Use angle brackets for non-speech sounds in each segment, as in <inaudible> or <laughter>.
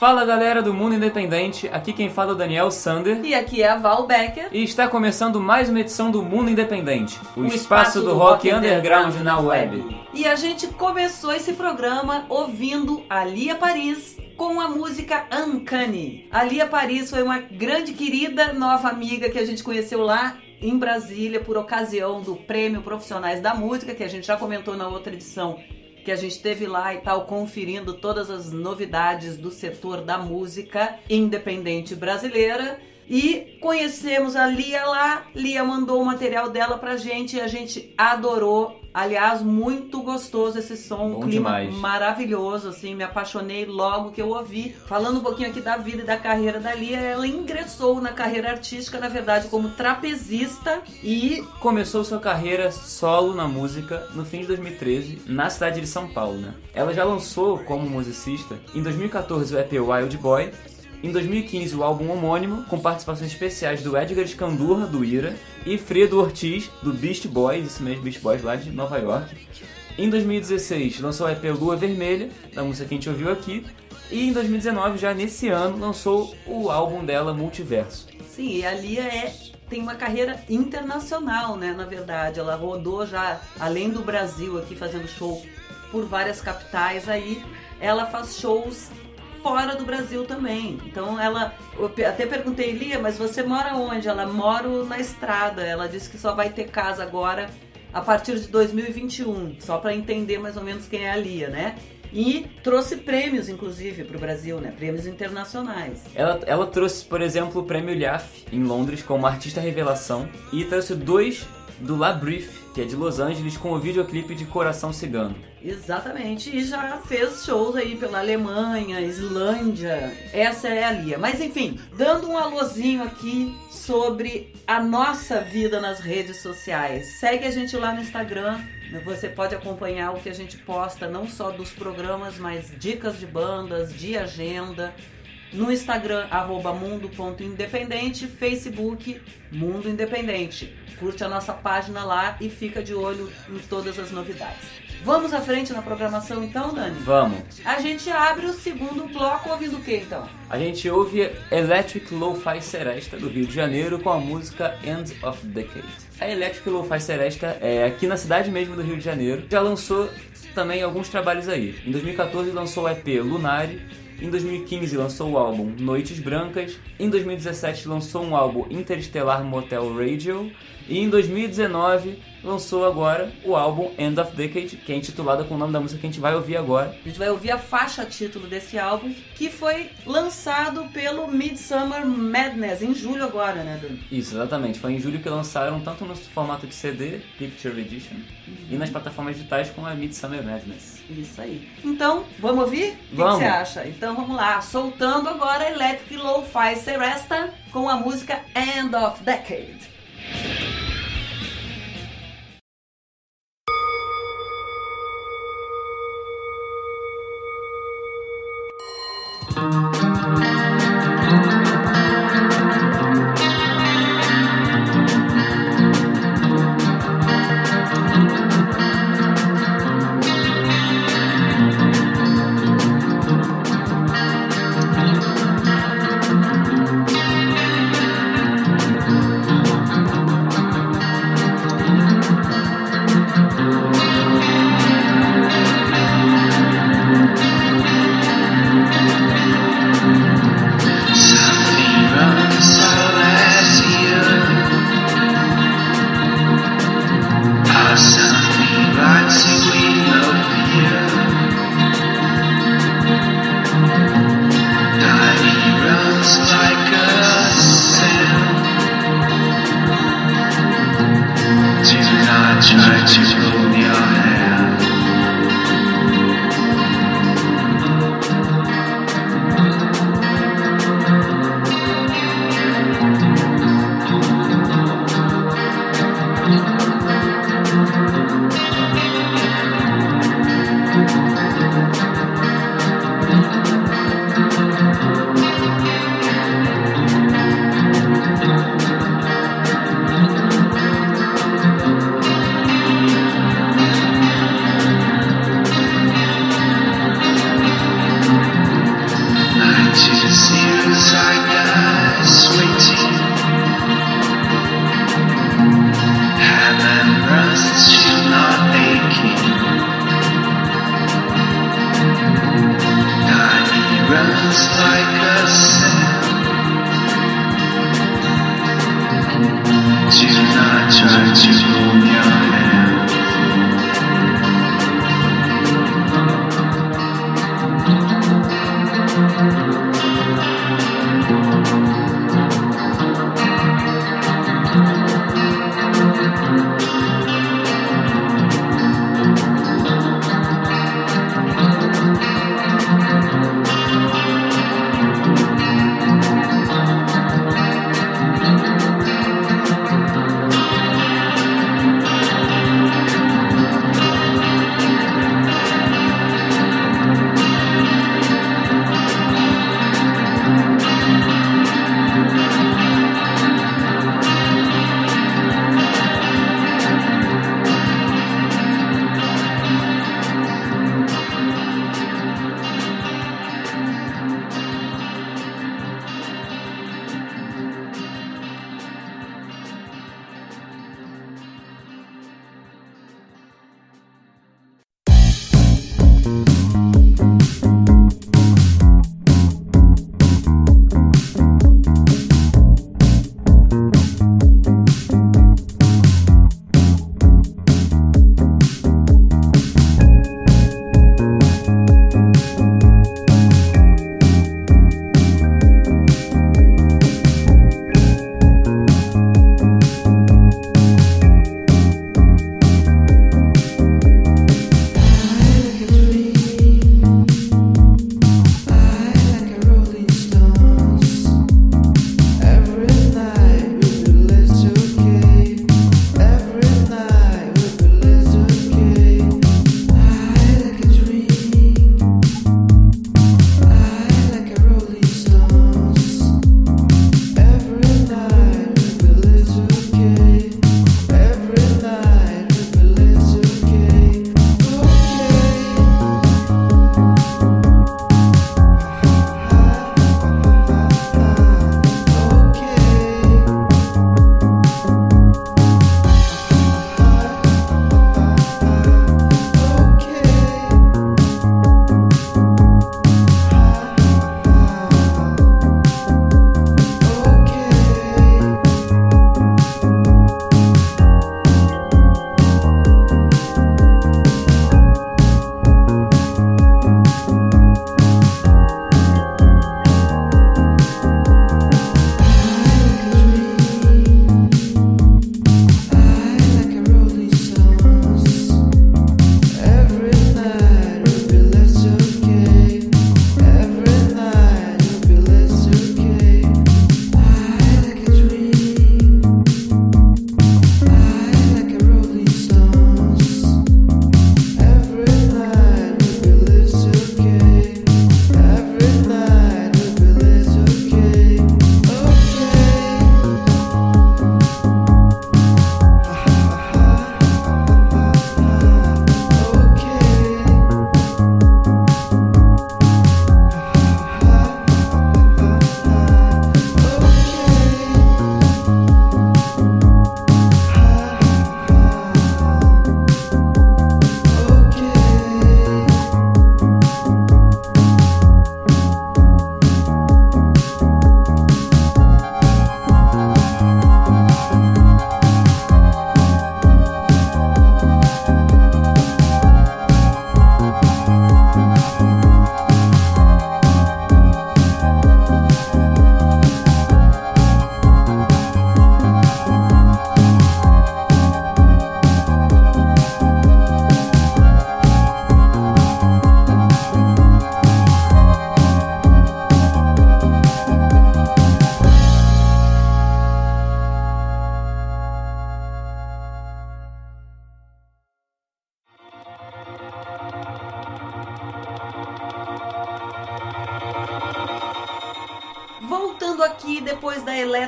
Fala galera do Mundo Independente, aqui quem fala é o Daniel Sander. E aqui é a Val Becker. E está começando mais uma edição do Mundo Independente, o, o espaço, espaço, do, do rock, rock underground, underground na web. E a gente começou esse programa ouvindo a Lia Paris com a música Uncanny. A Lia Paris foi uma grande querida nova amiga que a gente conheceu lá em Brasília por ocasião do Prêmio Profissionais da Música, que a gente já comentou na outra edição que a gente teve lá e tal, conferindo todas as novidades do setor da música independente brasileira. E conhecemos a Lia lá, Lia mandou o material dela pra gente e a gente adorou. Aliás, muito gostoso esse som, Bom clima demais. maravilhoso, assim, me apaixonei logo que eu ouvi. Falando um pouquinho aqui da vida e da carreira da Lia, ela ingressou na carreira artística, na verdade, como trapezista e Começou sua carreira solo na música no fim de 2013, na cidade de São Paulo, né? Ela já lançou como musicista em 2014 o EP Wild Boy, em 2015 o álbum homônimo, com participações especiais do Edgar Escandurra, do Ira, e Fredo Ortiz, do Beast Boys, isso mesmo, Beast Boys lá de Nova York. Em 2016 lançou o EP Lua Vermelha, da música que a gente ouviu aqui, e em 2019, já nesse ano, lançou o álbum dela Multiverso. Sim, e a Lia é, tem uma carreira internacional, né? Na verdade, ela rodou já além do Brasil aqui fazendo show por várias capitais aí. Ela faz shows fora do Brasil também. Então ela, eu até perguntei Lia, mas você mora onde? Ela mora na estrada. Ela disse que só vai ter casa agora a partir de 2021, só para entender mais ou menos quem é a Lia, né? E trouxe prêmios, inclusive, para o Brasil, né? Prêmios internacionais. Ela, ela trouxe, por exemplo, o prêmio LHAF em Londres como artista revelação e trouxe dois do La Brief, que é de Los Angeles, com o videoclipe de Coração Cigano. Exatamente, e já fez shows aí pela Alemanha, Islândia. Essa é a Lia. Mas enfim, dando um alôzinho aqui sobre a nossa vida nas redes sociais. Segue a gente lá no Instagram. Você pode acompanhar o que a gente posta, não só dos programas, mas dicas de bandas, de agenda. No Instagram, arroba mundo.independente, Facebook, Mundo Independente. Curte a nossa página lá e fica de olho em todas as novidades. Vamos à frente na programação então, Dani? Vamos! A gente abre o segundo bloco ouvindo o que então? A gente ouve Electric Lo-Fi Seresta do Rio de Janeiro com a música End of Decade. A Electric Lo-Fi Seresta é aqui na cidade mesmo do Rio de Janeiro. Já lançou também alguns trabalhos aí. Em 2014 lançou o EP Lunari. Em 2015 lançou o álbum Noites Brancas. Em 2017 lançou um álbum Interstellar Motel Radio. E em 2019 lançou agora o álbum End of Decade, que é intitulado com o nome da música que a gente vai ouvir agora. A gente vai ouvir a faixa título desse álbum, que foi lançado pelo Midsummer Madness, em julho agora, né, Dani? Isso, exatamente. Foi em julho que lançaram tanto no formato de CD, Picture Edition, e nas plataformas digitais com a Midsummer Madness. Isso aí. Então, vamos ouvir? O que você acha? Então vamos lá, soltando agora Electric Lo-Fi Seresta com a música End of Decade.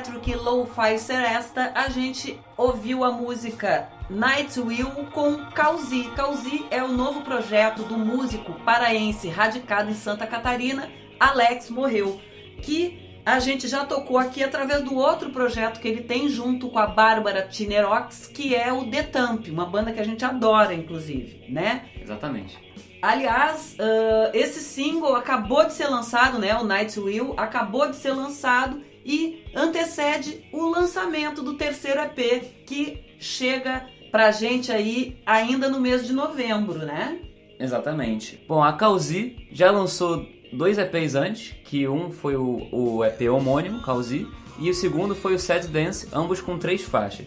Electric Lo-Fi Seresta, a gente ouviu a música Night Will com Causi. Causi é o novo projeto do músico paraense radicado em Santa Catarina, Alex Morreu, que a gente já tocou aqui através do outro projeto que ele tem junto com a Bárbara Tinerox, que é o Detamp, uma banda que a gente adora, inclusive, né? Exatamente. Aliás, uh, esse single acabou de ser lançado, né? O Night Will acabou de ser lançado e antecede o lançamento do terceiro EP que chega pra gente aí ainda no mês de novembro, né? Exatamente. Bom, a Causi já lançou dois EPs antes, que um foi o, o EP homônimo, Causi, e o segundo foi o Sad Dance, ambos com três faixas.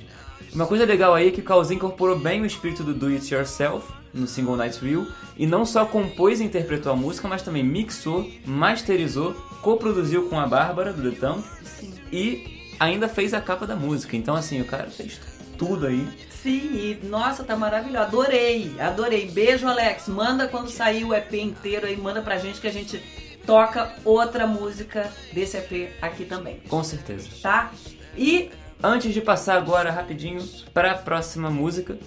Uma coisa legal aí é que Causi incorporou bem o espírito do Do It Yourself no single Night Will e não só compôs e interpretou a música, mas também mixou, masterizou, coproduziu com a Bárbara do The Thumb e ainda fez a capa da música. Então assim, o cara fez tudo aí. Sim, e nossa, tá maravilhoso. Adorei, adorei. Beijo, Alex. Manda quando sair o EP inteiro aí, manda pra gente que a gente toca outra música desse EP aqui também, Com certeza. tá? E Antes de passar agora rapidinho para a próxima música,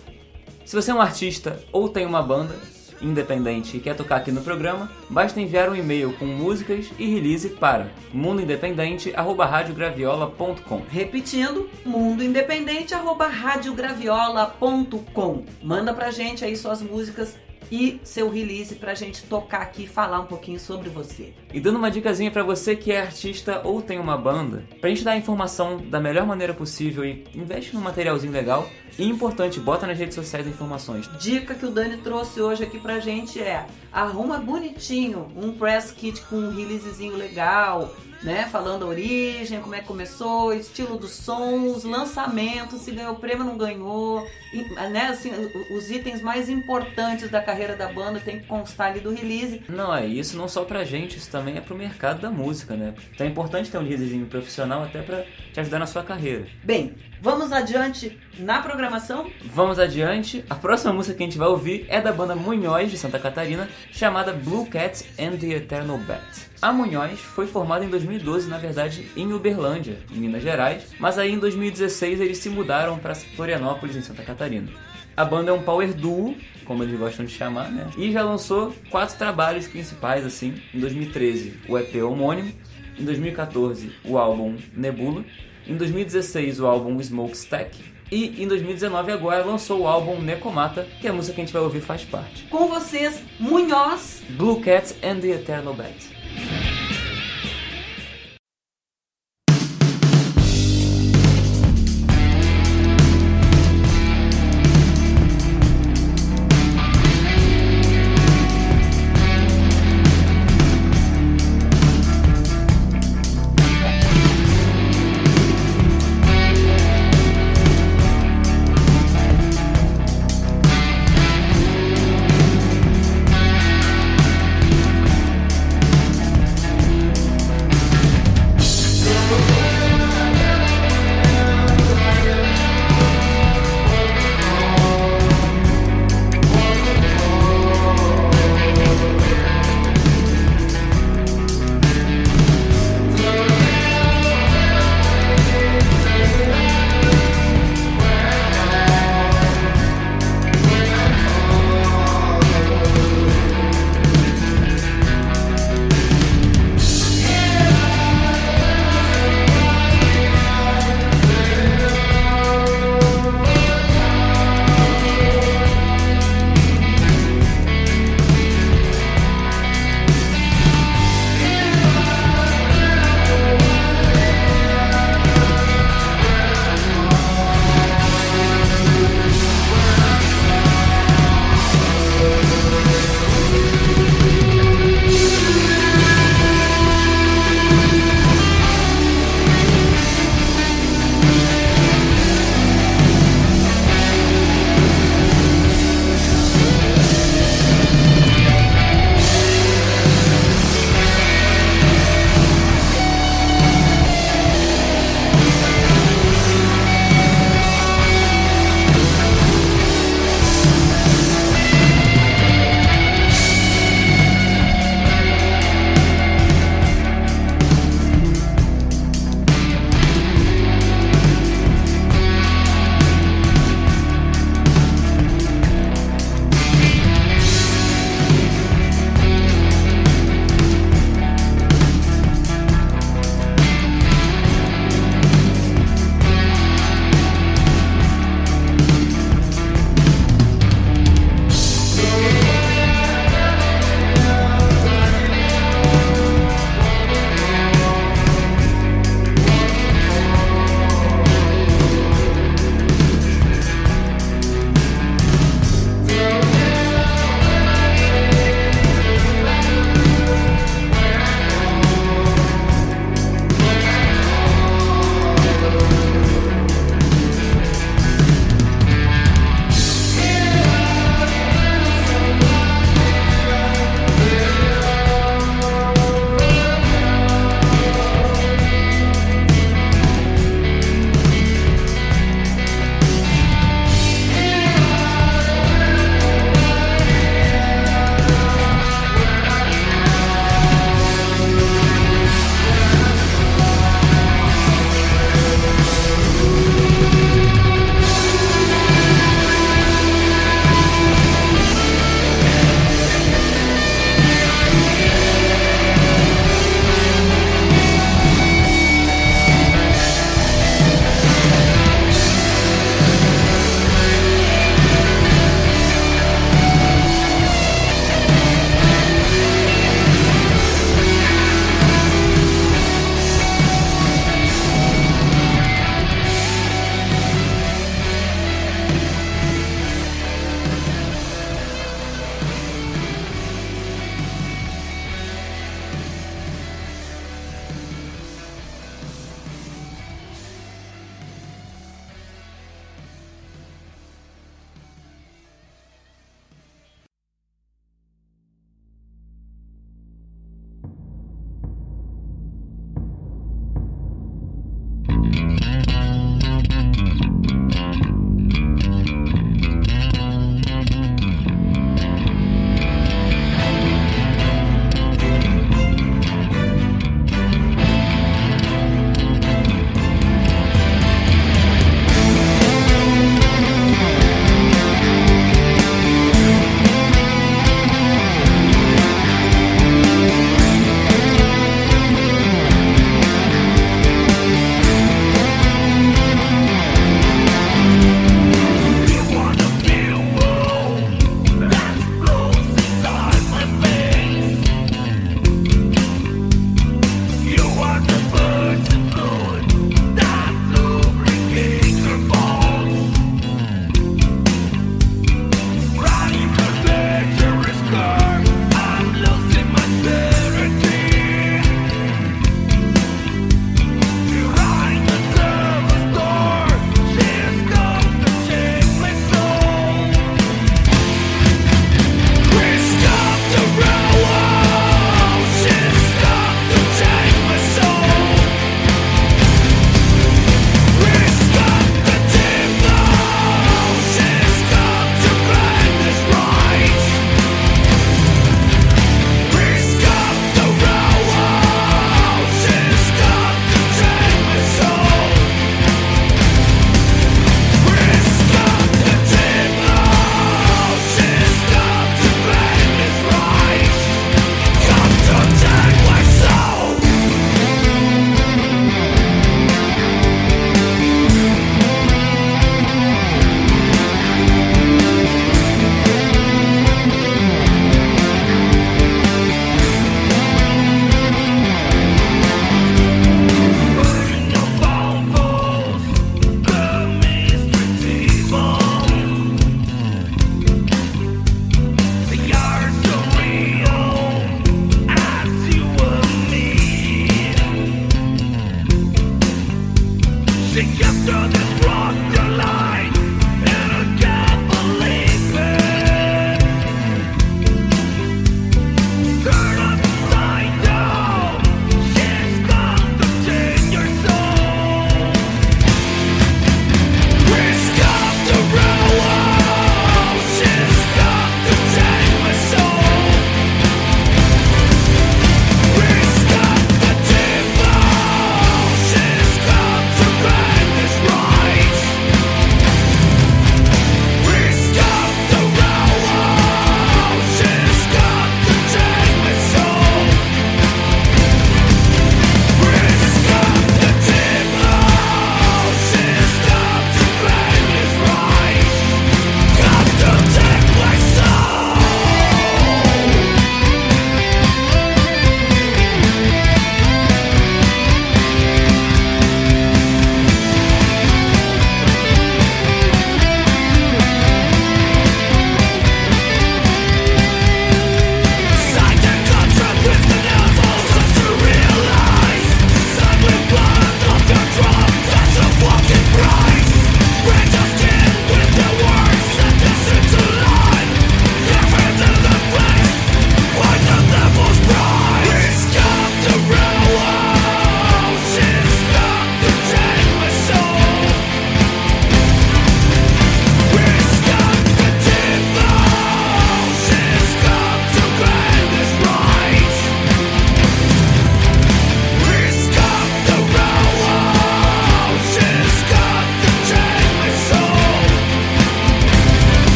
se você é um artista ou tem uma banda independente e quer tocar aqui no programa, basta enviar um e-mail com músicas e release para mundoindependente@radiograviola.com. repetindo, mundoindependente@radiograviola.com. Manda pra gente aí suas músicas e seu release pra gente tocar aqui e falar um pouquinho sobre você. E dando uma dicasinha pra você que é artista ou tem uma banda, pra gente dar a informação da melhor maneira possível e investe num materialzinho legal, e importante, bota nas redes sociais as informações. Dica que o Dani trouxe hoje aqui pra gente é: arruma bonitinho um press kit com um releasezinho legal, né? Falando a origem, como é que começou, estilo do som, os lançamentos, se ganhou prêmio ou não ganhou, e, né? Assim, os itens mais importantes da carreira da banda tem que constar ali do release. Não, é isso não só pra gente, isso também é pro mercado da música, né? Então é importante ter um releasezinho profissional até pra te ajudar na sua carreira. Bem, vamos adiante na programação. Vamos adiante. A próxima música que a gente vai ouvir é da banda Munhoz de Santa Catarina, chamada Blue Cat and the Eternal Bat. A Munhoz foi formada em 2012, na verdade, em Uberlândia, em Minas Gerais, mas aí em 2016 eles se mudaram para Florianópolis, em Santa Catarina. A banda é um power duo, como eles gostam de chamar, né? E já lançou quatro trabalhos principais, assim. Em 2013, o EP homônimo. Em 2014, o álbum Nebula. Em 2016, o álbum Smokestack. E em 2019 agora lançou o álbum Necomata, que é a música que a gente vai ouvir faz parte. Com vocês, Munhoz. Blue Cat and the Eternal Bat.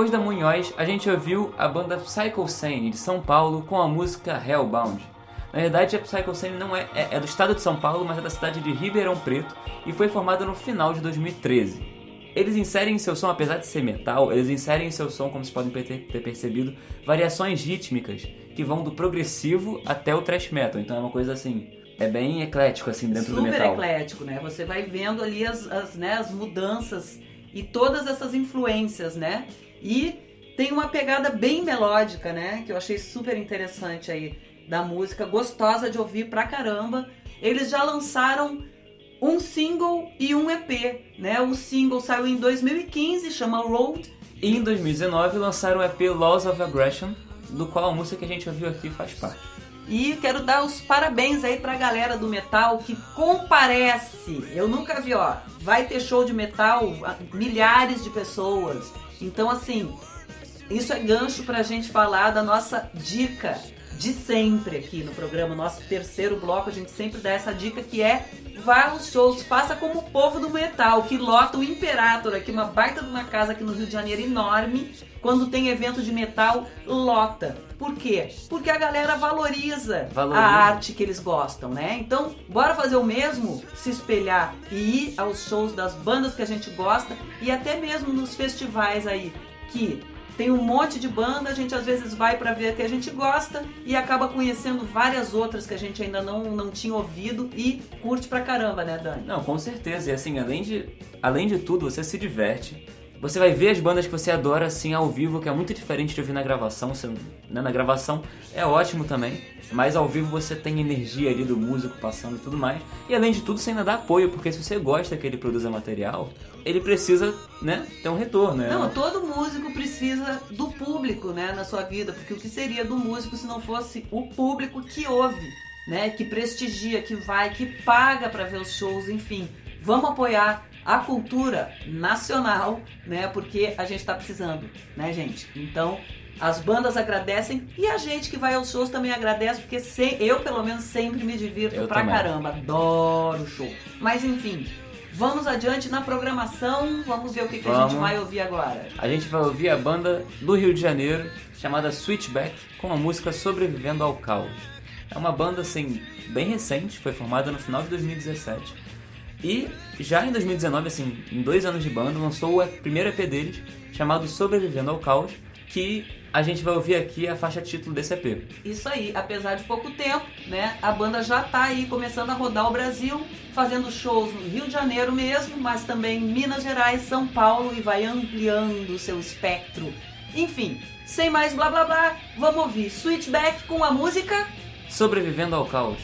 Depois da Munhoz, a gente ouviu a banda Psycho Sane de São Paulo com a música Hellbound. Na verdade, a Psycho Sane não é, é, é do estado de São Paulo, mas é da cidade de Ribeirão Preto e foi formada no final de 2013. Eles inserem em seu som, apesar de ser metal, eles inserem em seu som, como vocês podem ter, percebido, variações rítmicas que vão do progressivo até o thrash metal. Então é uma coisa assim, é bem eclético assim dentro Super do metal. eclético, né? Você vai vendo ali as, as, né, as mudanças e todas essas influências, né? E tem uma pegada bem melódica, né? Que eu achei super interessante aí da música, gostosa de ouvir pra caramba. Eles já lançaram um single e um EP, né? O single saiu em 2015, chama Road. E em 2019 lançaram o EP Laws of Aggression, do qual a música que a gente ouviu aqui faz parte. E quero dar os parabéns aí pra galera do metal que comparece. Eu nunca vi, ó. Vai ter show de metal, milhares de pessoas. Então, assim, isso é gancho pra gente falar da nossa dica de sempre aqui no programa, nosso terceiro bloco, a gente sempre dá essa dica que é vá aos shows, faça como o povo do metal, que lota o Imperator aqui, uma baita de uma casa aqui no Rio de Janeiro enorme. Quando tem evento de metal, lota. Por quê? Porque a galera valoriza, Valoriza. a arte que eles gostam, né? Então, bora fazer o mesmo, se espelhar e ir aos shows das bandas que a gente gosta e até mesmo nos festivais aí que tem um monte de banda, a gente às vezes vai pra ver a que a gente gosta e acaba conhecendo várias outras que a gente ainda não, não tinha ouvido e curte pra caramba, né, Dani? Não, com certeza. E assim, além de, além de tudo, você se diverte. Você vai ver as bandas que você adora assim ao vivo, que é muito diferente de ouvir na gravação. Você, né, na gravação é ótimo também, mas ao vivo você tem energia ali do músico passando e tudo mais. E além de tudo, você ainda dá apoio, porque se você gosta que ele produza material, ele precisa, né, ter um retorno. Né? Não, todo músico precisa do público, né, na sua vida, porque o que seria do músico se não fosse o público que ouve, né, que prestigia, que vai, que paga pra ver os shows, enfim. Vamos apoiar a cultura nacional, né, porque a gente tá precisando, né, gente? Então, as bandas agradecem e a gente que vai aos shows também agradece, porque eu, pelo menos, sempre me divirto Eu pra também. caramba. Adoro show. Mas, enfim, vamos adiante na programação. Vamos ver o que, que a gente vai ouvir agora. A gente vai ouvir a banda do Rio de Janeiro, chamada Switchback, com a música Sobrevivendo ao Caos. É uma banda, assim, bem recente, foi formada no final de 2017. E já em 2019, assim, em dois anos de banda, lançou o primeiro EP deles, chamado Sobrevivendo ao Caos, que a gente vai ouvir aqui a faixa título desse EP. Isso aí, apesar de pouco tempo, né? A banda já tá aí começando a rodar o Brasil, fazendo shows no Rio de Janeiro mesmo, mas também em Minas Gerais, São Paulo e vai ampliando o seu espectro. Enfim, sem mais blá blá blá, vamos ouvir Switchback com a música Sobrevivendo ao Caos.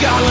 Scholar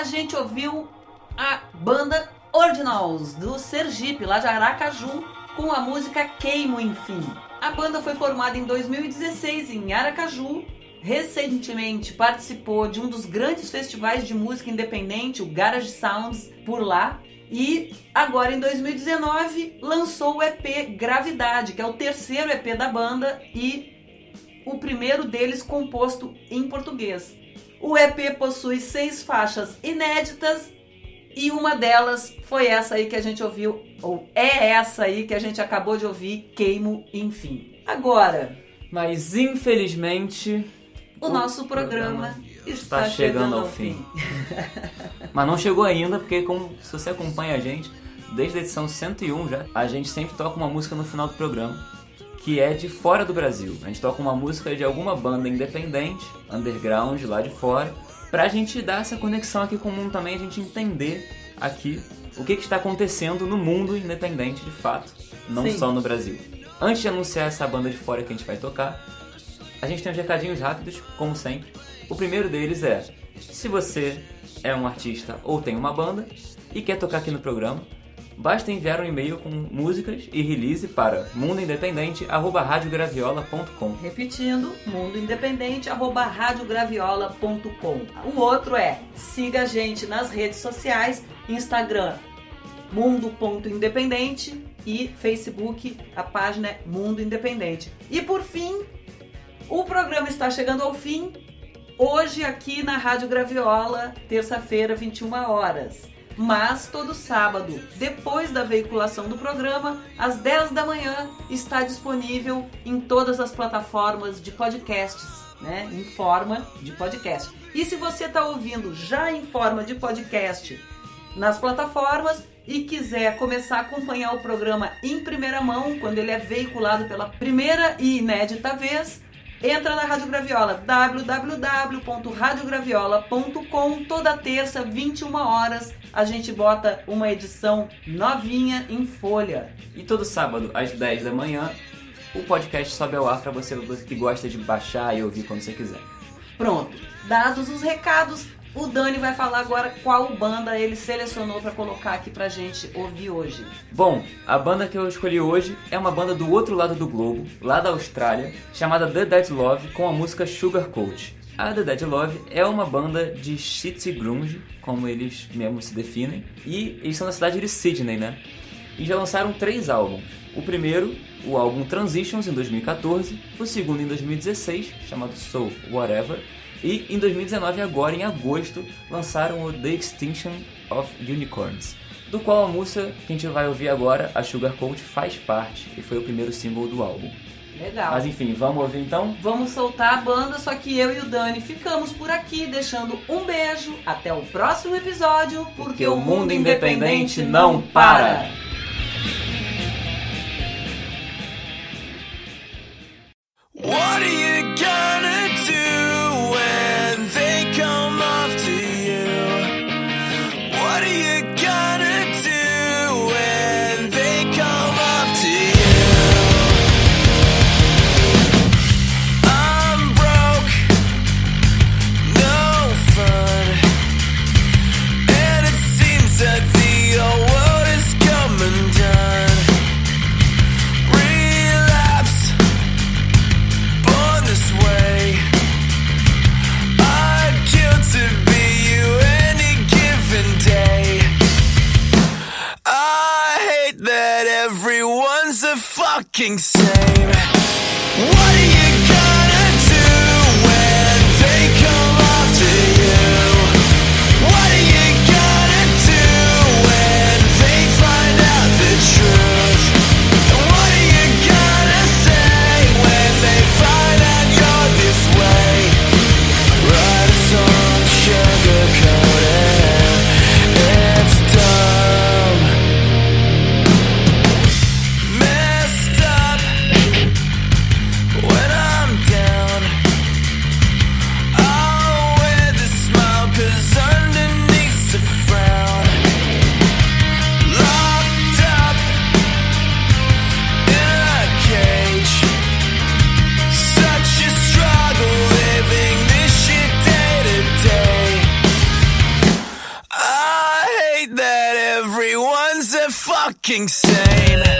a gente ouviu a banda Ordinals, do Sergipe, lá de Aracaju, com a música Queimo Enfim. A banda foi formada em 2016 em Aracaju. Recentemente participou de um dos grandes festivais de música independente, o Garage Sounds, por lá. E agora em 2019 lançou o EP Gravidade, que é o terceiro EP da banda e o primeiro deles composto em português. O EP possui seis faixas inéditas e uma delas foi essa aí que a gente ouviu, ou é essa aí que a gente acabou de ouvir, Queimo Enfim. Agora, Mas infelizmente o, nosso programa, está, chegando, ao fim. <laughs> Mas não chegou ainda, porque como, se você acompanha a gente, desde a edição 101 já, a gente sempre toca uma música no final do programa, que é de fora do Brasil. A gente toca uma música de alguma banda independente, underground, lá de fora, pra gente dar essa conexão aqui com o mundo também, a gente entender aqui o que, que está acontecendo no mundo independente de fato, não Sim. só no Brasil. Antes de anunciar essa banda de fora que a gente vai tocar, a gente tem uns recadinhos rápidos, como sempre. O primeiro deles é: se você é um artista ou tem uma banda e quer tocar aqui no programa, basta enviar um e-mail com músicas e release para mundoindependente@radiograviola.com. Repetindo, mundoindependente@radiograviola.com. O outro é: siga a gente nas redes sociais, Instagram mundo.independente e Facebook, a página é Mundo Independente. E por fim, o programa está chegando ao fim hoje aqui na Rádio Graviola, terça-feira, 21 horas. Mas todo sábado, depois da veiculação do programa, às 10 da manhã, está disponível em todas as plataformas de podcasts, né? Em forma de podcast. E se você está ouvindo já em forma de podcast nas plataformas e quiser começar a acompanhar o programa em primeira mão, quando ele é veiculado pela primeira e inédita vez, entra na Rádio Graviola, www.radiograviola.com, toda terça, 21 horas, a gente bota uma edição novinha em folha. E todo sábado, às 10 da manhã, o podcast sobe ao ar para você que gosta de baixar e ouvir quando você quiser. Pronto, dados os recados, o Dani vai falar agora qual banda ele selecionou para colocar aqui pra gente ouvir hoje. Bom, a banda que eu escolhi hoje é uma banda do outro lado do globo, lá da Austrália, chamada The Dead Love, com a música Sugar Coat. A The Dead Love é uma banda de shitty grunge, como eles mesmos se definem, e eles são da cidade de Sydney, né? E já lançaram três álbuns. O primeiro, o álbum Transitions, em 2014, o segundo em 2016, chamado Soul Whatever, e em 2019, agora em agosto, lançaram o The Extinction of Unicorns, do qual a música que a gente vai ouvir agora, a Sugar Coat, faz parte e foi o primeiro single do álbum. Legal. Mas enfim, vamos ouvir então? Vamos soltar a banda, só que eu e o Dani ficamos por aqui, deixando um beijo. Até o próximo episódio, porque, o mundo independente não para. Kings. fucking same.